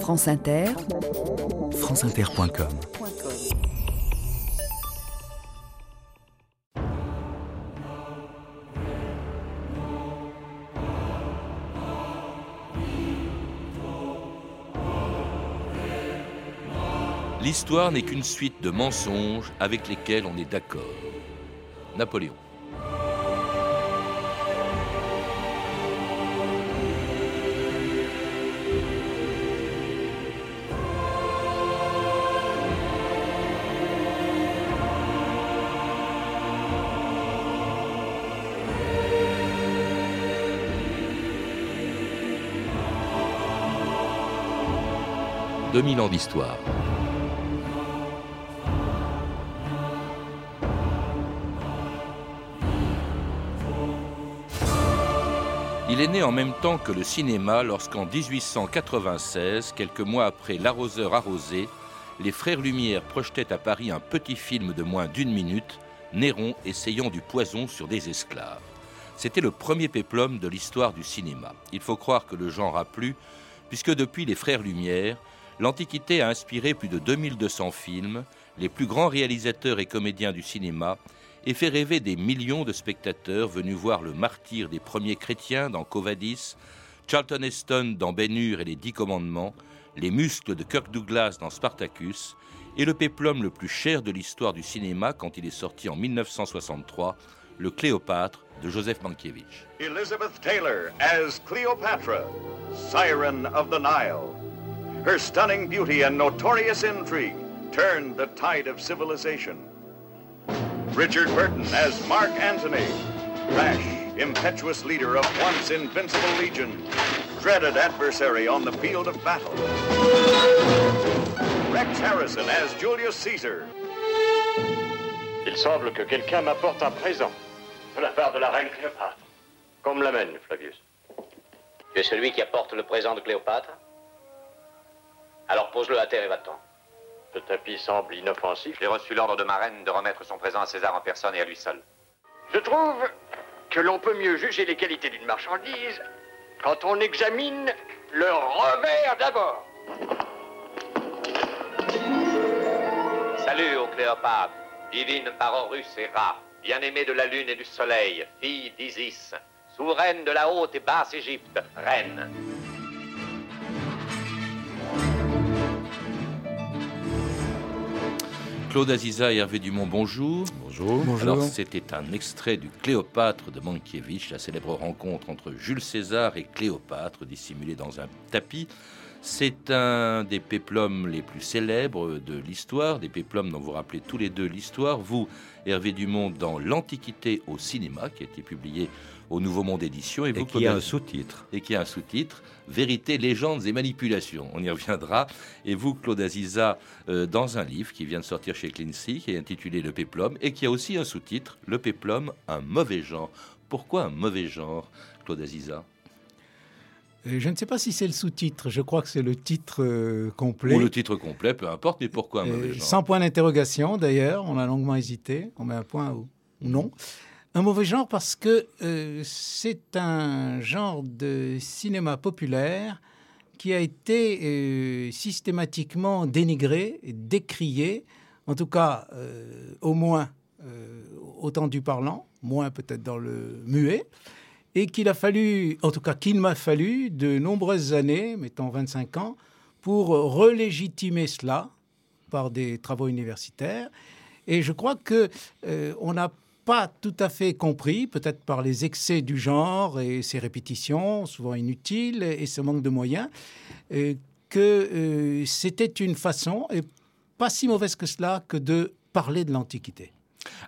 France Inter, franceinter.com L'histoire n'est qu'une suite de mensonges avec lesquels on est d'accord. Napoléon. « 2000 ans d'histoire. Il est né en même temps que le cinéma lorsqu'en 1896, quelques mois après L'arroseur arrosé, les frères Lumière projetaient à Paris un petit film de moins d'une minute, Néron essayant du poison sur des esclaves. C'était le premier péplum de l'histoire du cinéma. Il faut croire que le genre a plu, puisque depuis les frères Lumière, l'Antiquité a inspiré plus de 2200 films, les plus grands réalisateurs et comédiens du cinéma, et fait rêver des millions de spectateurs venus voir le martyr des premiers chrétiens dans Covadis, Charlton Heston dans Ben et les Dix Commandements, les muscles de Kirk Douglas dans Spartacus, et le péplum le plus cher de l'histoire du cinéma quand il est sorti en 1963, le Cléopâtre de Joseph Mankiewicz. Elizabeth Taylor as Cleopatra, Siren of the Nile. Her stunning beauty and notorious intrigue turned the tide of civilization. Richard Burton as Mark Antony, rash, impetuous leader of once invincible legion, dreaded adversary on the field of battle. Rex Harrison as Julius Caesar. Il semble que quelqu'un m'apporte un présent de la part de la reine Cléopâtre. Qu'on me l'amène, Flavius. Tu es celui qui apporte le présent de Cléopâtre Alors pose-le à terre et va-t'en. Ce tapis semble inoffensif. J'ai reçu l'ordre de ma reine de remettre son présent à César en personne et à lui seul. Je trouve que l'on peut mieux juger les qualités d'une marchandise quand on examine le revers d'abord. Salut, ô Cléopâtre, divine par Horus et Ra, bien-aimée de la lune et du soleil, fille d'Isis, souveraine de la haute et basse Égypte, reine. Claude Aziza et Hervé Dumont, bonjour. Bonjour. Alors, c'était un extrait du Cléopâtre de Mankiewicz, la célèbre rencontre entre Jules César et Cléopâtre, dissimulée dans un tapis. C'est un des péplums les plus célèbres de l'histoire, des péplums dont vous rappelez tous les deux l'histoire. Vous, Hervé Dumont, dans L'Antiquité au cinéma, qui a été publié au Nouveau Monde Édition. Et, vous, qui a un sous-titre. Et qui a un sous-titre, Vérité, légendes et manipulations. On y reviendra. Et vous, Claude Aziza, euh, dans un livre qui vient de sortir chez Clincy, qui est intitulé Le Péplum, et qui a aussi un sous-titre, Le Péplum, un mauvais genre. Pourquoi un mauvais genre, Claude Aziza? Euh, Je ne sais pas si c'est le sous-titre, je crois que c'est le titre euh, complet. Ou le titre complet, peu importe, mais pourquoi un mauvais genre? Sans point d'interrogation d'ailleurs, on a longuement hésité, on met un point ou non. Un mauvais genre parce que euh, c'est un genre de cinéma populaire qui a été euh, systématiquement dénigré, décrié, en tout cas euh, au moins au temps du parlant, moins peut-être dans le muet, et qu'il a fallu, en tout cas qu'il m'a fallu, de nombreuses années, mettons 25 ans, pour relégitimer cela par des travaux universitaires. Et je crois que euh, on n'a pas tout à fait compris, peut-être par les excès du genre et ses répétitions, souvent inutiles, et ce manque de moyens, euh, que euh, c'était une façon, et pas si mauvaise que cela, que de parler de l'Antiquité.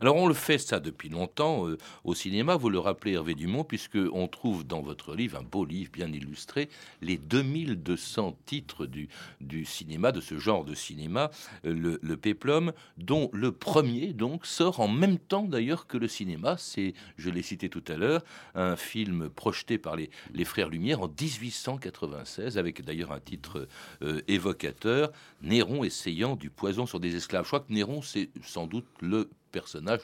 Alors on le fait ça depuis longtemps euh, au cinéma, vous le rappelez Hervé Dumont, puisque on trouve dans votre livre, un beau livre bien illustré, les 2200 titres du, du cinéma, de ce genre de cinéma, euh, le, péplum, dont le premier donc sort en même temps d'ailleurs que le cinéma. C'est, je l'ai cité tout à l'heure, un film projeté par les, les frères Lumière en 1896, avec d'ailleurs un titre euh, évocateur, Néron essayant du poison sur des esclaves. Je crois que Néron, c'est sans doute le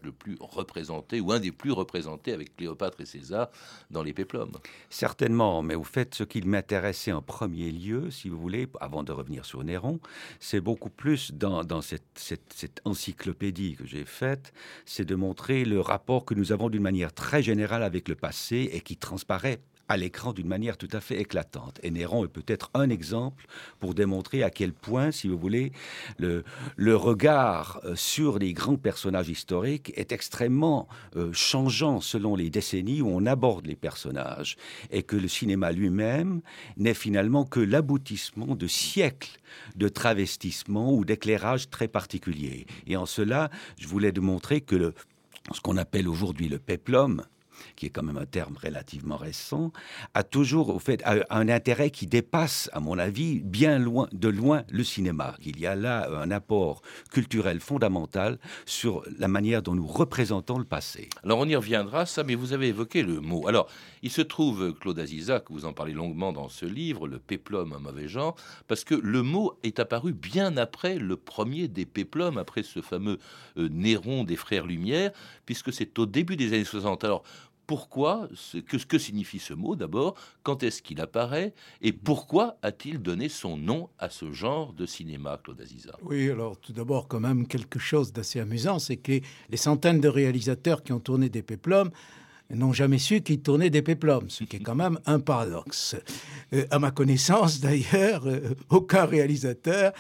le plus représenté, ou un des plus représentés avec Cléopâtre et César dans les péplums. Certainement, mais au fait, ce qui m'intéressait en premier lieu, si vous voulez, avant de revenir sur Néron, c'est beaucoup plus dans, cette, encyclopédie que j'ai faite, c'est de montrer le rapport que nous avons d'une manière très générale avec le passé et qui transparaît à l'écran d'une manière tout à fait éclatante. Et Néron est peut-être un exemple pour démontrer à quel point, si vous voulez, le, regard euh, sur les grands personnages historiques est extrêmement euh, changeant selon les décennies où on aborde les personnages et que le cinéma lui-même n'est finalement que l'aboutissement de siècles de travestissement ou d'éclairage très particuliers. Et en cela, je voulais démontrer que ce qu'on appelle aujourd'hui le peplum, qui est quand même un terme relativement récent, a toujours au fait un intérêt qui dépasse, à mon avis, bien loin de loin le cinéma. Il y a là un apport culturel fondamental sur la manière dont nous représentons le passé. Alors on y reviendra, ça, mais vous avez évoqué le mot. Alors il se trouve, Claude Aziza, que vous en parlez longuement dans ce livre, le péplum, un mauvais genre, parce que le mot est apparu bien après le premier des péplums, après ce fameux euh, Néron des Frères Lumière, puisque c'est au début des années 60. Alors pourquoi, que, que signifie ce mot d'abord, quand est-ce qu'il apparaît et pourquoi a-t-il donné son nom à ce genre de cinéma, Claude Aziza? Oui, alors tout d'abord quand même quelque chose d'assez amusant, c'est que les centaines de réalisateurs qui ont tourné des péplums n'ont jamais su qu'ils tournaient des péplums, ce qui est quand même un paradoxe. Euh, à ma connaissance, d'ailleurs, euh, aucun réalisateur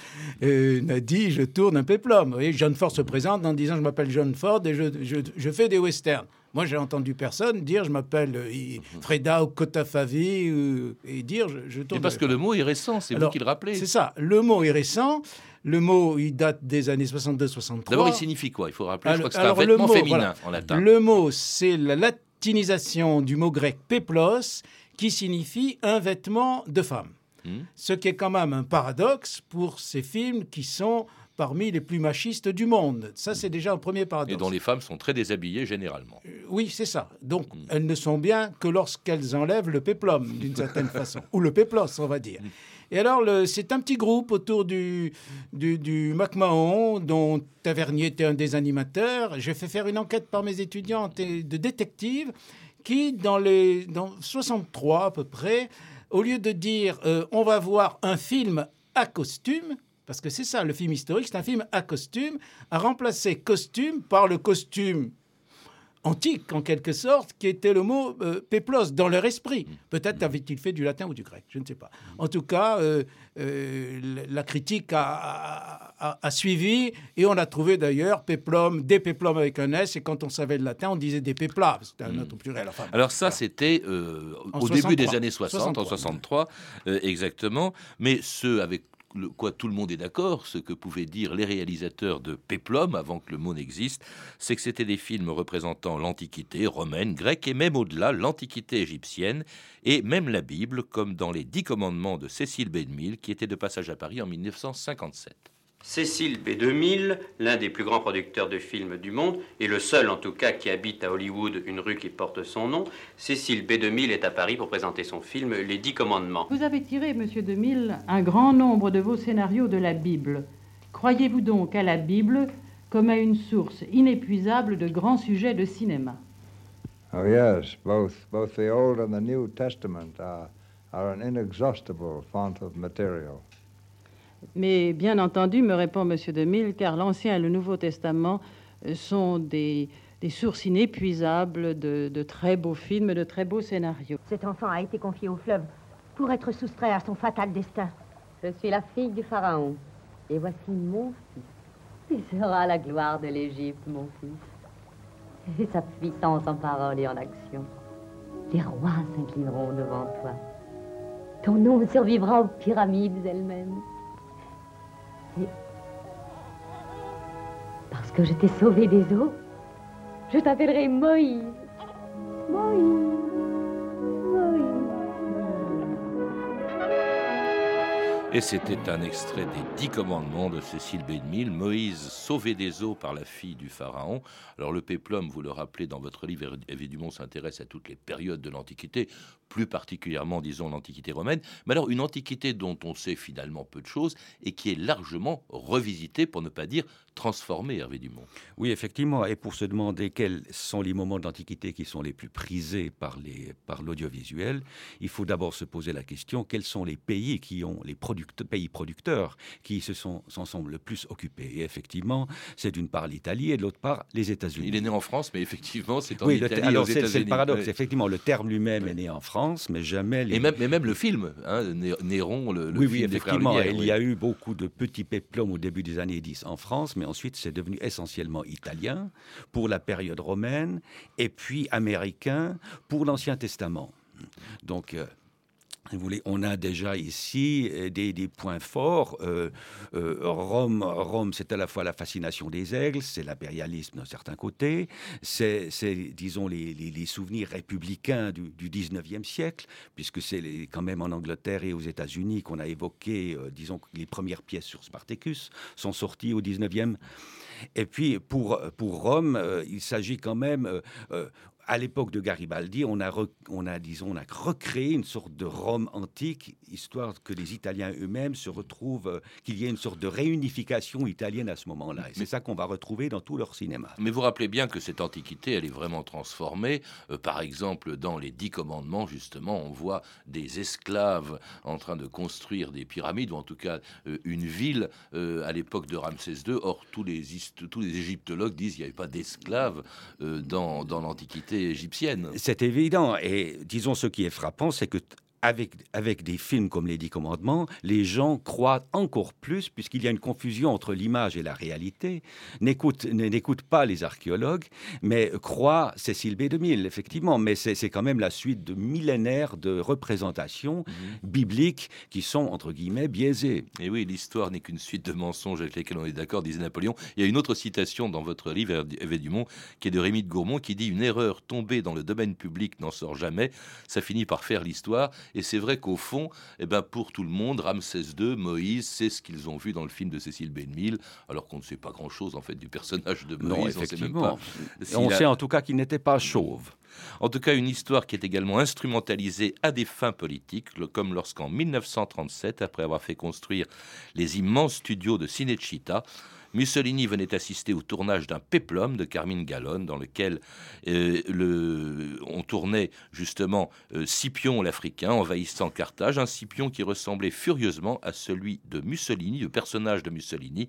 euh, n'a dit je tourne un péplum. Vous voyez, John Ford se présente en disant je m'appelle John Ford et je, je fais des westerns. Moi, j'ai entendu personne dire je m'appelle euh, Freda ou Kotafavi euh, et dire je, je tourne. parce que le mot est récent, c'est vous qui le rappelez. C'est ça, le mot est récent. Le mot, il date des années 62-63. D'abord, il signifie quoi? Il faut rappeler, je crois que c'est un vêtement féminin en latin. Le mot, c'est la latinisation du mot grec peplos, qui signifie un vêtement de femme. Hmm. Ce qui est quand même un paradoxe pour ces films qui sont parmi les plus machistes du monde. Ça, c'est déjà un premier paradoxe. Et dont les femmes sont très déshabillées généralement. Oui, c'est ça. Donc, mm. elles ne sont bien que lorsqu'elles enlèvent le péplum, d'une certaine façon. Ou le péplos, on va dire. Mm. Et alors, c'est un petit groupe autour du, du, du MacMahon, dont Tavernier était un des animateurs. J'ai fait faire une enquête par mes étudiantes de détectives qui, dans, les, dans 63 à peu près, au lieu de dire euh, on va voir un film à costume, parce que c'est ça, le film historique, c'est un film à costume, à remplacer costume par le costume antique, en quelque sorte, qui était le mot euh, péplos dans leur esprit. Peut-être avait-il fait du latin ou du grec, je ne sais pas. En tout cas, euh, euh, la critique a, suivi et on a trouvé d'ailleurs péplum, des péplums avec un S, et quand on savait le latin, on disait des péplas, c'était un autre pluriel. Alors ça, c'était au début des années 60, en 63, exactement, mais ceux avec quoi tout le monde est d'accord, ce que pouvaient dire les réalisateurs de Péplum avant que le mot n'existe, c'est que c'était des films représentant l'Antiquité romaine, grecque et même au-delà l'Antiquité égyptienne et même la Bible, comme dans les Dix Commandements de Cécile B. qui était de passage à Paris en 1957. Cécile B2000, l'un des plus grands producteurs de films du monde, et le seul en tout cas qui habite à Hollywood une rue qui porte son nom, Cécile B2000 est à Paris pour présenter son film Les Dix Commandements. Vous avez tiré, monsieur 2000, un grand nombre de vos scénarios de la Bible. Croyez-vous donc à la Bible comme à une source inépuisable de grands sujets de cinéma? Oh yes, both, both the Old and the New Testament are, are an inexhaustible font of material. Mais bien entendu, me répond M. Demille, car l'Ancien et le Nouveau Testament euh, sont des, sources inépuisables de, de, très beaux films, de très beaux scénarios. Cet enfant a été confié au fleuve pour être soustrait à son fatal destin. Je suis la fille du Pharaon, et voici mon fils. Il sera la gloire de l'Égypte, mon fils. Et sa puissance en parole et en action. Les rois s'inclineront devant toi. Ton nom survivra aux pyramides elles-mêmes. Parce que je t'ai sauvé des eaux, je t'appellerai Moïse. Moïse. Et c'était un extrait des Dix Commandements de Cécile Bédemille, Moïse sauvé des eaux par la fille du Pharaon. Alors le péplum, vous le rappelez dans votre livre, Dumont s'intéresse à toutes les périodes de l'Antiquité, plus particulièrement, disons, l'Antiquité romaine, mais alors une Antiquité dont on sait finalement peu de choses et qui est largement revisitée, pour ne pas dire transformée, Hervé Dumont. Oui, effectivement, et pour se demander quels sont les moments d'Antiquité qui sont les plus prisés par, les, par l'audiovisuel, il faut d'abord se poser la question, quels sont les pays qui ont, les pays producteurs qui se sont, s'en sont le plus occupés? Et effectivement, c'est d'une part l'Italie et de l'autre part les États-Unis. Il est né en France, mais effectivement, c'est en oui, Italie le, alors, c'est, c'est le paradoxe. Effectivement, le terme lui-même est né en France, mais jamais. Les... Et même, mais même le film, hein, Néron, le, le oui, film oui, effectivement. Lumière, il oui. y a eu beaucoup de petits péplums au début des années 10 en France, mais ensuite c'est devenu essentiellement italien pour la période romaine et puis américain pour l'Ancien Testament. Donc. euh, voulez, on a déjà ici euh, des, points forts. Euh, euh, Rome, Rome c'est à la fois la fascination des aigles, c'est l'impérialisme d'un certain côté, c'est, disons, les, souvenirs républicains du, du 19e siècle, puisque c'est quand même en Angleterre et aux États-Unis qu'on a évoqué, disons, les premières pièces sur Spartacus sont sorties au 19e. Et puis, pour, Rome, il s'agit quand même... à l'époque de Garibaldi, on a, re- on a, disons, on a recréé une sorte de Rome antique, histoire que les Italiens eux-mêmes se retrouvent, euh, qu'il y ait une sorte de réunification italienne à ce moment-là. Et c'est ça qu'on va retrouver dans tout leur cinéma. Mais vous rappelez bien que cette antiquité, elle est vraiment transformée. Euh, par exemple, dans les Dix Commandements, justement, on voit des esclaves en train de construire des pyramides, ou en tout cas euh, une ville à l'époque de Ramsès II. Or, tous les, hist- tous les égyptologues disent qu'il n'y avait pas d'esclaves dans, dans l'antiquité C'est évident. Et disons, ce qui est frappant, c'est que avec, avec des films comme Les Dix Commandements, les gens croient encore plus, puisqu'il y a une confusion entre l'image et la réalité, n'écoutent pas les archéologues, mais croient Cécile B. 2000, effectivement. Mais c'est c'est quand même la suite de millénaires de représentations bibliques qui sont, entre guillemets, biaisées. Et oui, l'histoire n'est qu'une suite de mensonges avec lesquels on est d'accord, disait Napoléon. Il y a une autre citation dans votre livre, Hervé Dumont, qui est de Rémy de Gourmont, qui dit Une erreur tombée dans le domaine public n'en sort jamais. Ça finit par faire l'histoire. Et c'est vrai qu'au fond, eh ben, pour tout le monde, Ramsès II, Moïse, c'est ce qu'ils ont vu dans le film de Cécile B2000, alors qu'on ne sait pas grand-chose en fait du personnage de Non, Moïse. on sait même effectivement. pas s'il On a- sait en tout cas qu'il n'était pas chauve. En tout cas, une histoire qui est également instrumentalisée à des fins politiques, comme lorsqu'en 1937, après avoir fait construire les immenses studios de Cinecittà, Mussolini venait assister au tournage d'un péplum de Carmine Gallone, dans lequel euh, on tournait justement euh, Scipion l'Africain envahissant Carthage, un Scipion qui ressemblait furieusement à celui de Mussolini, le personnage de Mussolini,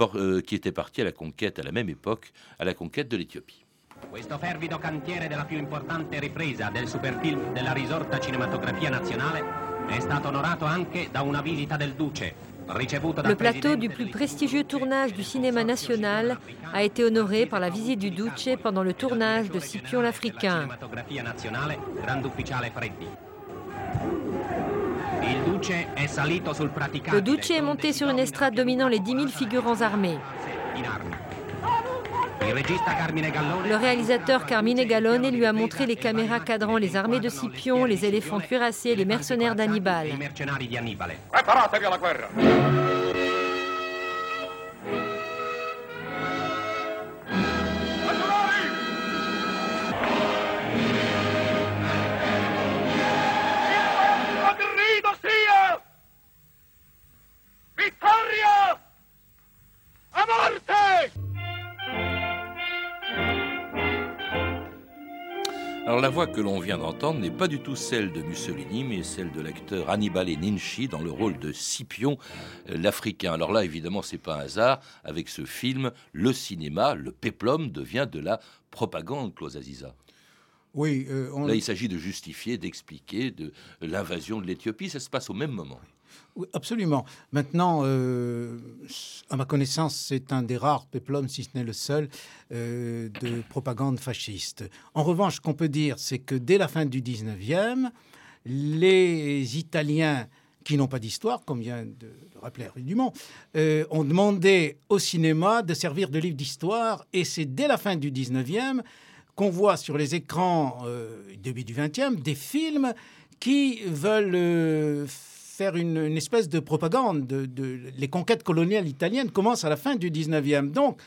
euh, qui était parti à la conquête à la même époque, à la conquête de l'Éthiopie. Le plateau du plus prestigieux tournage du cinéma national a été honoré par la visite du Duce pendant le tournage de Scipion l'Africain. Le Duce est monté sur une estrade dominant les 10 000 figurants armés. Le réalisateur Carmine Gallone lui a montré les caméras cadrant les armées de Scipion, les éléphants cuirassés, les mercenaires d'Hannibal. La voix que l'on vient d'entendre n'est pas du tout celle de Mussolini, mais celle de l'acteur Hannibal Ninchi dans le rôle de Scipion, euh, l'Africain. Alors là, évidemment, c'est pas un hasard. Avec ce film, le cinéma, le péplum devient de la propagande, Claude Aziza. Oui, euh, on- Là, il s'agit de justifier, d'expliquer de l'invasion de l'Éthiopie. Ça se passe au même moment. Oui, absolument. Maintenant, euh, à ma connaissance, c'est un des rares péplums, si ce n'est le seul, euh, de propagande fasciste. En revanche, ce qu'on peut dire, c'est que dès la fin du 19e, les Italiens qui n'ont pas d'histoire, comme vient de le rappeler Hervé Dumont, euh, ont demandé au cinéma de servir de livre d'histoire, et c'est dès la fin du 19e qu'on voit sur les écrans, début du 20e, des films qui veulent euh, faire une, espèce de propagande. De, les conquêtes coloniales italiennes commencent à la fin du 19e. Donc,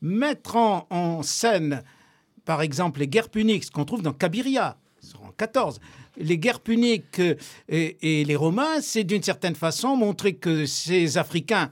mettre en, scène, par exemple, les guerres puniques, ce qu'on trouve dans Cabiria, en 14, les guerres puniques et, et les Romains, c'est d'une certaine façon montrer que ces Africains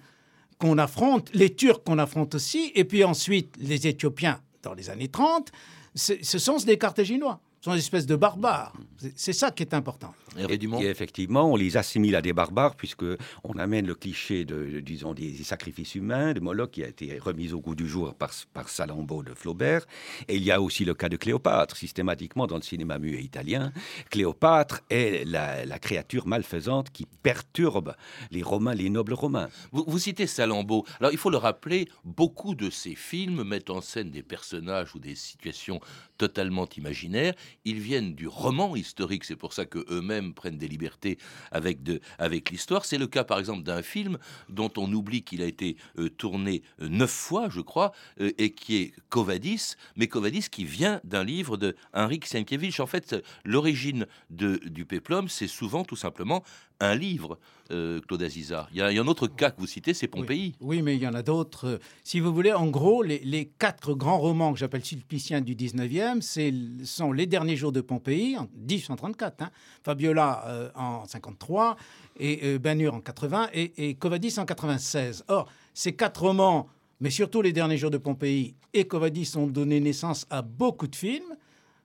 qu'on affronte, les Turcs qu'on affronte aussi, et puis ensuite les Éthiopiens dans les années 30, ce sont des Carthaginois sont des espèces de barbares. C'est ça qui est important. Et, effectivement, on les assimile à des barbares puisque on amène le cliché de, disons, des, sacrifices humains de Moloch qui a été remis au goût du jour par, par Salammbô de Flaubert. Et il y a aussi le cas de Cléopâtre, systématiquement dans le cinéma muet italien. Cléopâtre est la, créature malfaisante qui perturbe les Romains, les nobles romains. Vous, vous citez Salammbô. Alors il faut le rappeler, beaucoup de ces films mettent en scène des personnages ou des situations totalement imaginaires ils viennent du roman historique. C'est pour ça que eux-mêmes prennent des libertés avec, de, avec l'histoire. C'est le cas, par exemple, d'un film dont on oublie qu'il a été euh, tourné euh, neuf fois, je crois, euh, et qui est Covadis, mais Covadis qui vient d'un livre de Henrik Sienkiewicz. En fait, l'origine du péplum, c'est souvent tout simplement un livre, euh, Claude Aziza. Il y, a, un autre cas que vous citez, c'est Pompéi. Oui, mais il y en a d'autres. Si vous voulez, en gros, les, quatre grands romans que j'appelle sulpiciens du 19e, ce sont Les Derniers Jours de Pompéi, en 1834, hein, Fabiola euh, en 53, et euh, Hur en 80, et, et Covadis en 96. Or, ces quatre romans, mais surtout Les Derniers Jours de Pompéi et Covadis, ont donné naissance à beaucoup de films.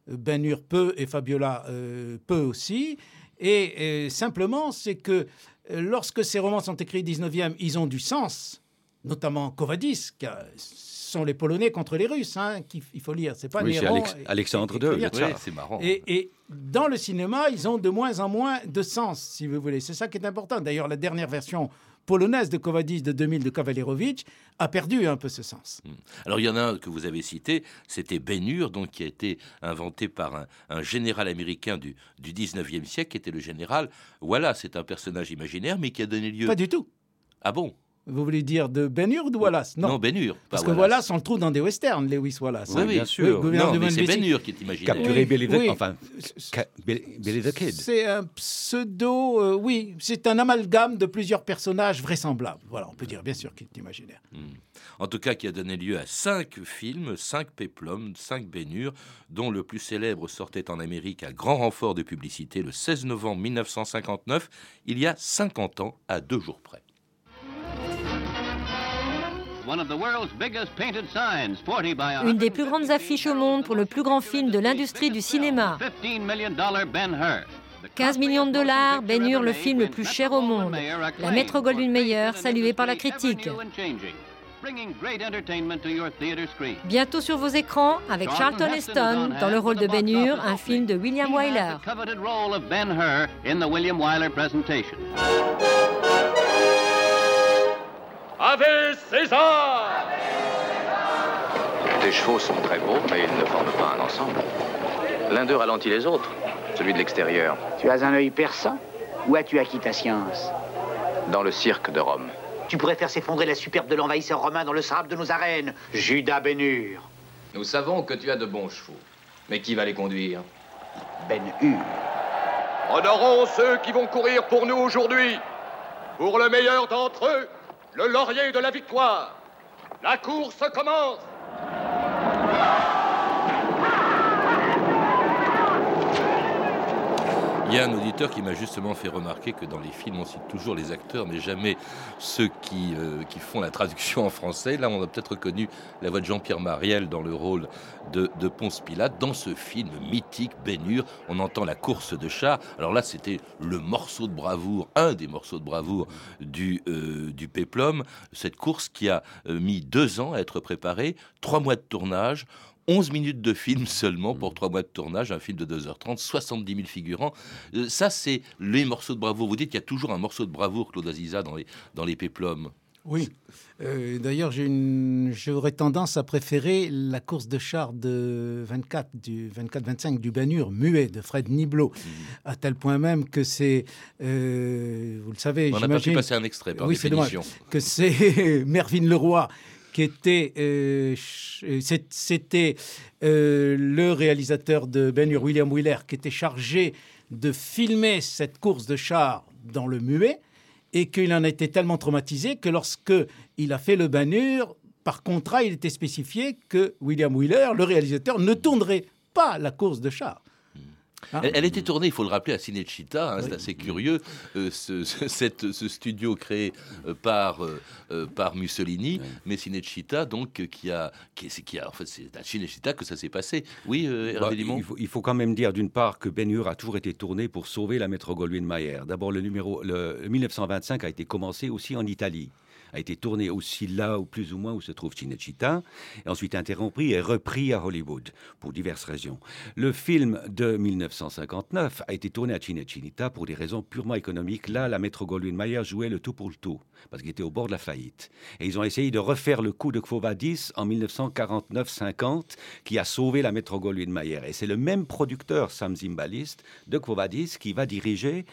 Ben Hur peu et Fabiola peu aussi. Et simplement, c'est que euh, lorsque ces romans sont écrits au 19e, ils ont du sens, notamment Covadis, qui sont les Polonais contre les Russes, hein, qu'il faut lire. C'est pas oui, Alexandre II, c'est marrant. Et, et, dans le cinéma, ils ont de moins en moins de sens, si vous voulez. C'est ça qui est important. D'ailleurs, la dernière version polonaise de Covadis de 2000 de Kavalerowicz a perdu un peu ce sens. Hmm. Alors il y en a un que vous avez cité, c'était Ben donc qui a été inventé par un, général américain du, du 19e siècle, qui était le général. Voilà, c'est un personnage imaginaire, mais qui a donné lieu. Pas du tout. Ah bon? Vous voulez dire de Ben Hur ou de Wallace? Non, Ben Hur. Parce que Wallace. on le trouve dans des westerns, Lewis Wallace. Oui, bien sûr. non, mais c'est Ben Hur qui est imaginaire. Capturer Billy the... Enfin, Billy the Kid. C'est un pseudo, euh, oui, c'est un amalgame de plusieurs personnages vraisemblables. Voilà, on peut dire bien sûr qu'il est imaginaire. Hmm. En tout cas, qui a donné lieu à cinq films, cinq péplums, cinq Ben Hur, dont le plus célèbre sortait en Amérique à grand renfort de publicité le 16 novembre 1959, il y a 50 ans à deux jours près. Une des plus grandes affiches au monde pour le plus grand film de l'industrie du cinéma. 15 millions de dollars, Ben Hur, le film le plus cher au monde. La Maître Goldwyn Mayer, saluée par la critique. Bientôt sur vos écrans avec Charlton Heston dans le rôle de Ben Hur, un film de William Wyler. Ave César Tes chevaux sont très beaux, mais ils ne forment pas un ensemble. L'un d'eux ralentit les autres, celui de l'extérieur. Tu as un œil perçant Ou as-tu acquis ta science? Dans le cirque de Rome. Tu pourrais faire s'effondrer la superbe de l'envahisseur romain dans le sable de nos arènes, Judas Bénur. Nous savons que tu as de bons chevaux. Mais qui va les conduire? Ben-Hur. Honorons ceux qui vont courir pour nous aujourd'hui. Pour le meilleur d'entre eux, le laurier de la victoire. La course commence. Il y a un auditeur qui m'a justement fait remarquer que dans les films, on cite toujours les acteurs, mais jamais ceux qui, euh, font la traduction en français. Là, on a peut-être reconnu la voix de Jean-Pierre Mariel dans le rôle de, Ponce Pilate. Dans ce film mythique, Bénure, on entend la course de chars. Alors là, c'était le morceau de bravoure, un des morceaux de bravoure du, euh, du Péplum. Cette course qui a euh, mis deux ans à être préparée, trois mois de tournage. 11 minutes de film seulement pour 3 mois de tournage, un film de 2h30, 70 000 figurants. Euh, ça, c'est les morceaux de bravoure. Vous dites qu'il y a toujours un morceau de bravoure, Claude Aziza, dans les, dans les péplums. Oui. Euh, d'ailleurs, j'aurais tendance à préférer la course de char de 24, du 24-25 du Banur, muet, de Fred Niblo, mmh. à tel point même que c'est, euh, vous le savez, on n'a pas pu passer un extrait par oui, définition. que c'est Mervyn Leroy qui était, euh, euh, c'était euh, le réalisateur de Ben Hur, William Wheeler, qui était chargé de filmer cette course de chars dans le muet, et qu'il en était tellement traumatisé que lorsque il a fait le Ben Hur, par contrat, il était spécifié que William Wheeler, le réalisateur, ne tournerait pas la course de chars. Ah. Elle, elle était tournée, il faut le rappeler, à Cinecittà. hein, C'est assez curieux. euh, ce, ce- cette- ce studio créé euh, par, euh, par Mussolini, mais Cinecittà, donc, qui a, qui, a, en fait, c'est à Cinecittà que ça s'est passé. Oui, Bah, Hervé Dumont il, faut, il faut quand même dire d'une part que Ben Hur a toujours été tourné pour sauver la métro Goldwyn-Mayer. D'abord, le numéro le 1925 a été commencé aussi en Italie a été tourné aussi là ou plus ou moins où se trouve Cinecittà, et ensuite interrompu et repris à Hollywood pour diverses raisons. Le film de 1959 a été tourné à Cinecittà pour des raisons purement économiques. Là, la métro Goldwyn-Mayer jouait le tout pour le tout parce qu'il était au bord de la faillite. Et ils ont essayé de refaire le coup de Quo Vadis en 1949-50 qui a sauvé la métro Goldwyn-Mayer. Et c'est le même producteur, Sam Zimbalist, de Quo Vadis, qui va diriger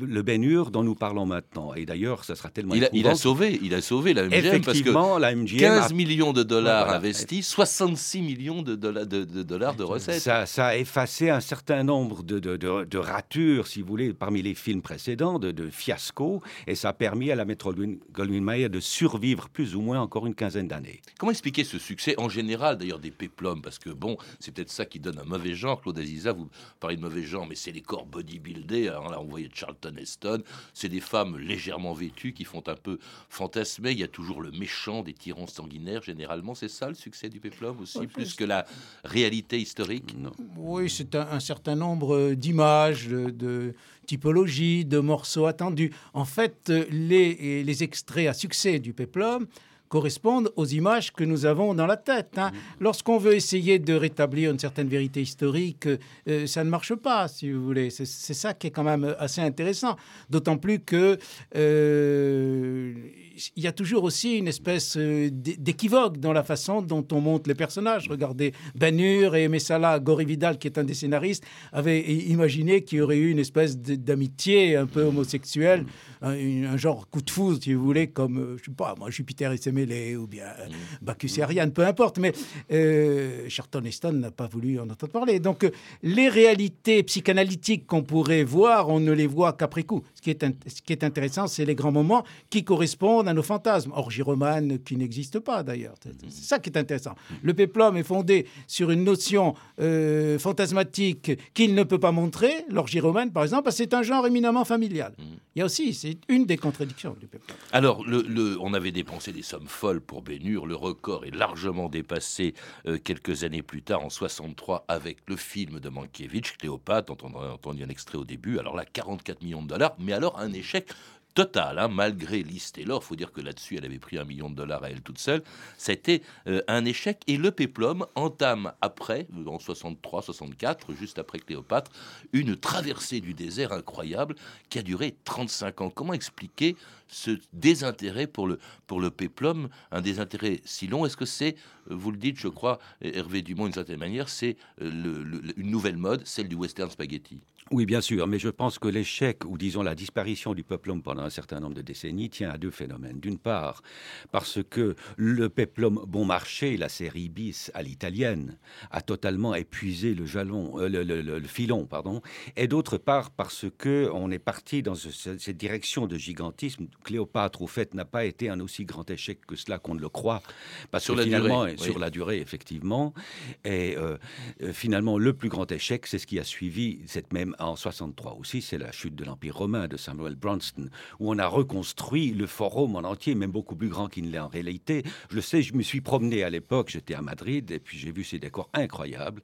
le Ben Hur dont nous parlons maintenant. Et d'ailleurs, ça sera tellement il a, il a éprouvant sauvé, il a sauvé la MGM parce que la MGM 15 a- millions de dollars Voilà. investis, 66 millions de dollars de, de dollars de recettes. Ça, ça a effacé un certain nombre de, ratures, si vous voulez, parmi les films précédents, de, fiascos, et ça a permis à la métro Goldwyn- Goldwyn-Mayer de survivre plus ou moins encore une quinzaine d'années. Comment expliquer ce succès en général d'ailleurs des péplums? Parce que bon, c'est peut-être ça qui donne un mauvais genre. Claude Aziza, vous parlez de mauvais genre, mais c'est les corps bodybuildés. Alors là, on voyait Charlton Heston. C'est des femmes légèrement vêtues qui font un peu fantasmer. Il y a toujours le méchant des tyrans sanguinaires. Généralement, c'est ça le succès du péplum aussi, plus que la réalité historique? Oui, c'est un, un certain nombre euh, d'images, de, de typologies, de morceaux attendus. En fait, euh, les, les extraits à succès du péplum correspondent aux images que nous avons dans la tête. hein. Lorsqu'on veut essayer de rétablir une certaine vérité historique, euh, ça ne marche pas, si vous voulez. C'est c'est ça qui est quand même assez intéressant. D'autant plus que euh, il y a toujours aussi une espèce euh, d'é- d'équivoque dans la façon dont on monte les personnages. Regardez, Ben Hur et Messala, Gori Vidal, qui est un des scénaristes, avaient imaginé qu'il y aurait eu une espèce d'amitié un peu homosexuelle, un, genre coup de foudre, si vous voulez, comme, euh, je sais pas, moi, Jupiter et ses mêlés, ou bien euh, Bacchus et Ariane, peu importe. Mais euh, Charlton Heston n'a pas voulu en entendre parler. Donc, euh, les réalités psychanalytiques qu'on pourrait voir, on ne les voit qu'après coup. Ce qui est, int- ce qui est intéressant, c'est les grands moments qui correspondent à nos fantasmes. Orgyromane, qui n'existe pas d'ailleurs. C'est ça qui est intéressant. Le péplum est fondé sur une notion euh, fantasmatique qu'il ne peut pas montrer. L'orgyromane, par exemple, c'est un genre éminemment familial. Il y a aussi, c'est une des contradictions du péplum. Alors, le, le- on avait dépensé des sommes folles pour Bénur. Le record est largement dépassé euh, quelques années plus tard, en 63, avec le film de Mankiewicz, Cléopâtre, dont on a entendu un extrait au début. Alors là, 44 millions de dollars, mais alors un échec total, hein, malgré Liz. Il faut dire que là-dessus, elle avait pris un million de dollars à elle toute seule. C'était euh, un échec. Et le péplum entame après, en 63-64, juste après Cléopâtre, une traversée du désert incroyable qui a duré 35 ans. Comment expliquer ce désintérêt pour le, péplum, un désintérêt si long? Est-ce que c'est, euh, vous le dites, je crois, Hervé Dumont, d'une certaine manière, c'est euh, une nouvelle mode, celle du western spaghetti? Oui, bien sûr, mais je pense que l'échec, ou disons la disparition du peplum pendant un certain nombre de décennies, tient à deux phénomènes. D'une part, parce que le peplum bon marché, la série bis à l'italienne, a totalement épuisé le jalon, euh, le, le- le- le filon, pardon, et d'autre part parce que on est parti dans ce- ce- cette direction de gigantisme. Cléopâtre, au fait, n'a pas été un aussi grand échec que cela qu'on ne le croit, parce Sur que la finalement, durée, oui. sur la durée, effectivement, et euh, euh, finalement, le plus grand échec, c'est ce qui a suivi cette même en 63 aussi, c'est la chute de l'Empire romain de Samuel Bronston, où on a reconstruit le forum en entier, même beaucoup plus grand qu'il ne l'est en réalité. Je le sais, je me suis promené à l'époque, j'étais à Madrid, et puis j'ai vu ces décors incroyables.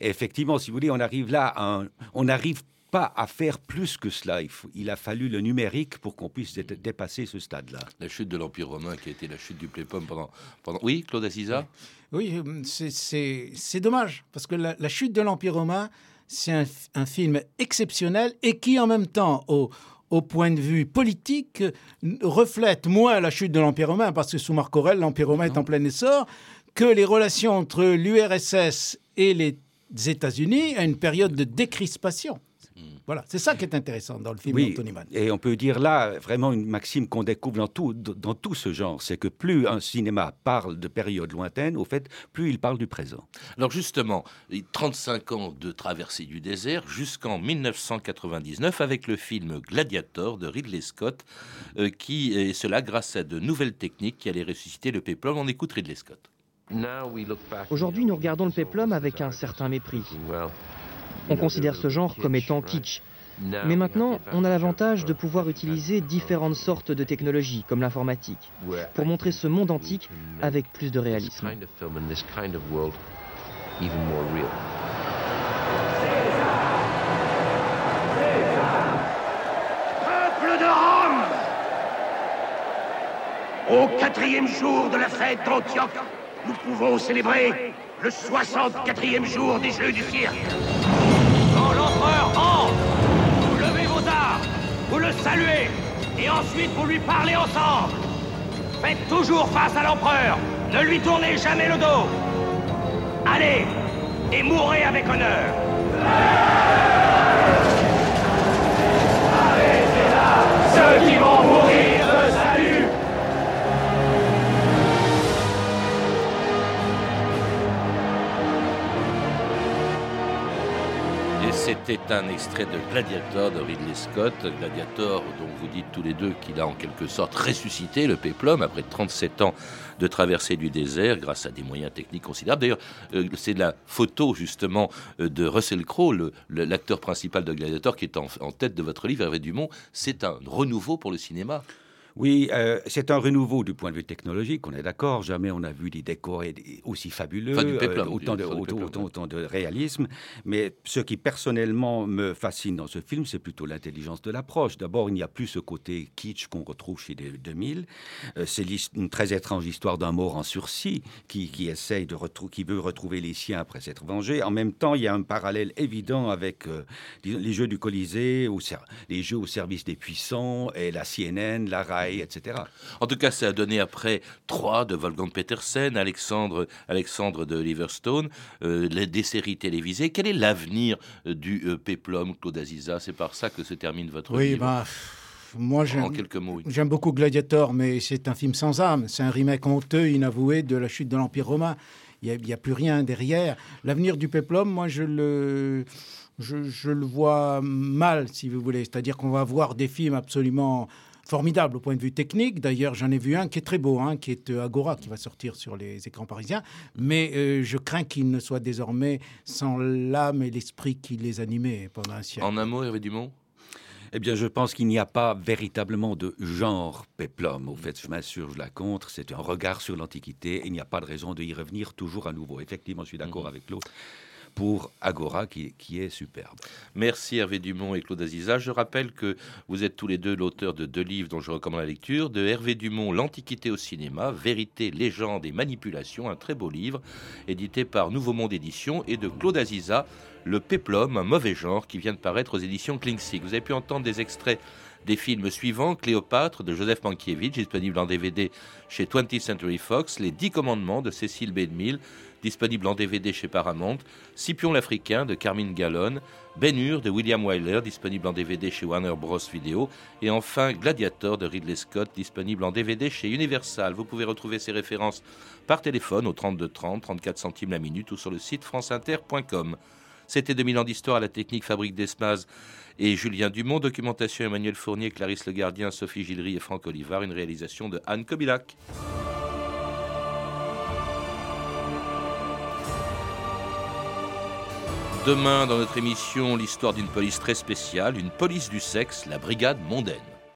Et effectivement, si vous voulez, on arrive là, à un- on n'arrive pas à faire plus que cela. Il, faut- il a fallu le numérique pour qu'on puisse dé- dépasser ce stade-là. La chute de l'Empire romain qui a été la chute du péplum pendant... pendant... Oui, Claude Assisa? Oui, euh, c'est- dommage, parce que la, la chute de l'Empire romain, c'est un, film exceptionnel et qui, en même temps, au, au point de vue politique, reflète moins la chute de l'Empire romain, parce que sous Marc Aurèle, l'Empire romain est en plein essor, que les relations entre l'URSS et les États-Unis à une période de décrispation. Voilà, c'est ça qui est intéressant dans le film Oui, d'Anthony Mann. et on peut dire là vraiment une maxime qu'on découvre dans tout, dans tout ce genre, c'est que plus un cinéma parle de périodes lointaines, au fait, plus il parle du présent. Alors justement, les 35 ans de traversée du désert jusqu'en 1999 avec le film Gladiator de Ridley Scott, euh, qui et cela grâce à de nouvelles techniques qui allaient ressusciter le péplum. On écoute Ridley Scott. Aujourd'hui, nous regardons le péplum avec un certain mépris. On considère ce genre comme étant kitsch. Mais maintenant, on a l'avantage de pouvoir utiliser différentes sortes de technologies, comme l'informatique, pour montrer ce monde antique avec plus de réalisme. Peuple de Rome Au quatrième jour de la fête d'Antioche, nous pouvons célébrer le 64e jour des Jeux du cirque. Saluez, et ensuite vous lui parlez ensemble. Faites toujours face à l'empereur, ne lui tournez jamais le dos. Allez, et mourrez avec honneur. Là Ceux qui vont c'était un extrait de Gladiator de Ridley Scott. Gladiator, dont vous dites tous les deux qu'il a en quelque sorte ressuscité le péplum après 37 ans de traversée du désert grâce à des moyens techniques considérables. D'ailleurs, euh, c'est la photo justement euh, de Russell Crowe, l'acteur principal de Gladiator, qui est en, en tête de votre livre, Hervé Dumont. C'est un renouveau pour le cinéma? Oui, euh, c'est un renouveau du point de vue technologique, on est d'accord. Jamais on a vu des décors aussi fabuleux, enfin, du péplum, euh, autant, de, enfin, autant, péplum, autant, autant de réalisme. Mais ce qui personnellement me fascine dans ce film, c'est plutôt l'intelligence de l'approche. D'abord, il n'y a plus ce côté kitsch qu'on retrouve chez les 2000. Euh, c'est une très étrange histoire d'un mort en sursis qui, qui essaye de retrou qui veut retrouver les siens après s'être vengé. En même temps, il y a un parallèle évident avec euh, les jeux du Colisée, ou les jeux au service des puissants et la CNN, la RAI etc. En tout cas, ça a donné après trois de Wolfgang Petersen, Alexandre, Alexandre de Liverstone, euh, les, des séries télévisées. Quel est l'avenir euh, du euh, Péplum, Claude Aziza? C'est par ça que se termine votre oui, livre. Bah, moi, en quelques mots. Oui. J'aime beaucoup Gladiator, mais c'est un film sans âme. C'est un remake honteux, inavoué de la chute de l'Empire romain. Il n'y a, a, plus rien derrière. L'avenir du Péplum, moi, je le... Je, je, le vois mal, si vous voulez. C'est-à-dire qu'on va voir des films absolument formidable au point de vue technique. D'ailleurs, j'en ai vu un qui est très beau, hein, qui est euh, Agora, qui va sortir sur les écrans parisiens. Mais euh, je crains qu'il ne soit désormais sans l'âme et l'esprit qui les animait pendant un siècle. En un mot, Hervé Dumont? Eh bien, je pense qu'il n'y a pas véritablement de genre péplum. Au fait, je m'assure, je la contre. C'est un regard sur l'Antiquité. Il n'y a pas de raison de y revenir toujours à nouveau. Effectivement, je suis d'accord mmh. avec l'autre pour Agora, qui, est superbe. Merci Hervé Dumont et Claude Aziza. Je rappelle que vous êtes tous les deux l'auteur de deux livres dont je recommande la lecture, de Hervé Dumont, L'Antiquité au cinéma, Vérité, légende et manipulation, un très beau livre, édité par Nouveau Monde Édition, et de Claude Aziza, Le Péplum, un mauvais genre, qui vient de paraître aux éditions Klingsig. Vous avez pu entendre des extraits des films suivants Cléopâtre de Joseph Mankiewicz, disponible en DVD chez 20th Century Fox, Les Dix Commandements de Cécile B. Disponible en DVD chez Paramount, Scipion l'Africain de Carmine Gallon, Ben Hur de William Wyler, disponible en DVD chez Warner Bros. Video, et enfin Gladiator de Ridley Scott, disponible en DVD chez Universal. Vous pouvez retrouver ces références par téléphone au 32 30, 34 centimes la minute ou sur le site franceinter.com. C'était 2000 ans d'histoire à la technique Fabrique d'Esmaz et Julien Dumont, documentation Emmanuel Fournier, Clarisse Le Gardien, Sophie Gilry et Franck Olivard, une réalisation de Anne Kobilac. Demain, dans notre émission, l'histoire d'une police très spéciale, une police du sexe, la brigade mondaine.